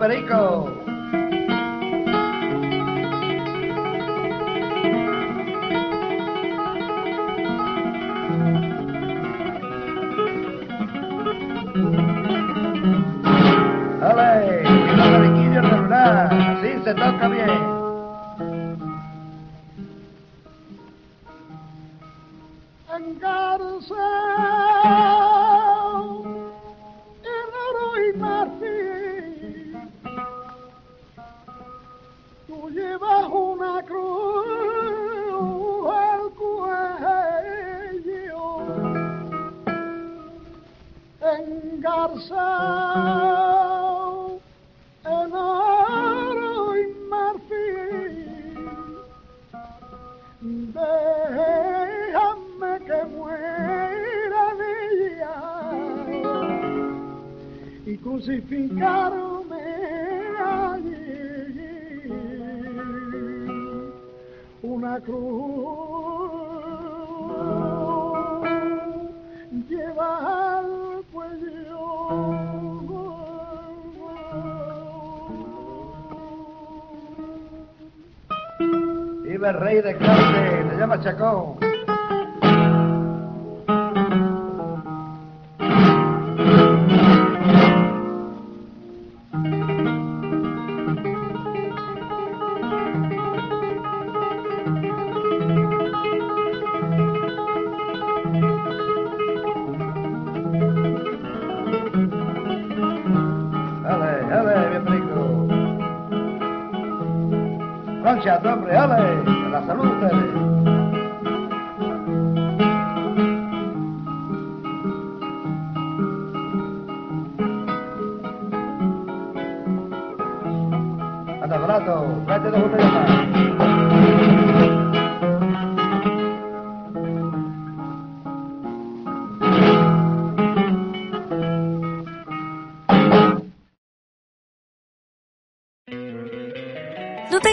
Perico! Thank you. Se toca bien. y marfil. Tú llevas una cruz al cuello, engarzado y crucificarme allí. Una cruz lleva al cuello. ¡Viva el rey de Claude! ¡Se llama Chacón! ¡Concha, hombre! ¡Dale! ¡A la salud ustedes! Anda, tráete dos.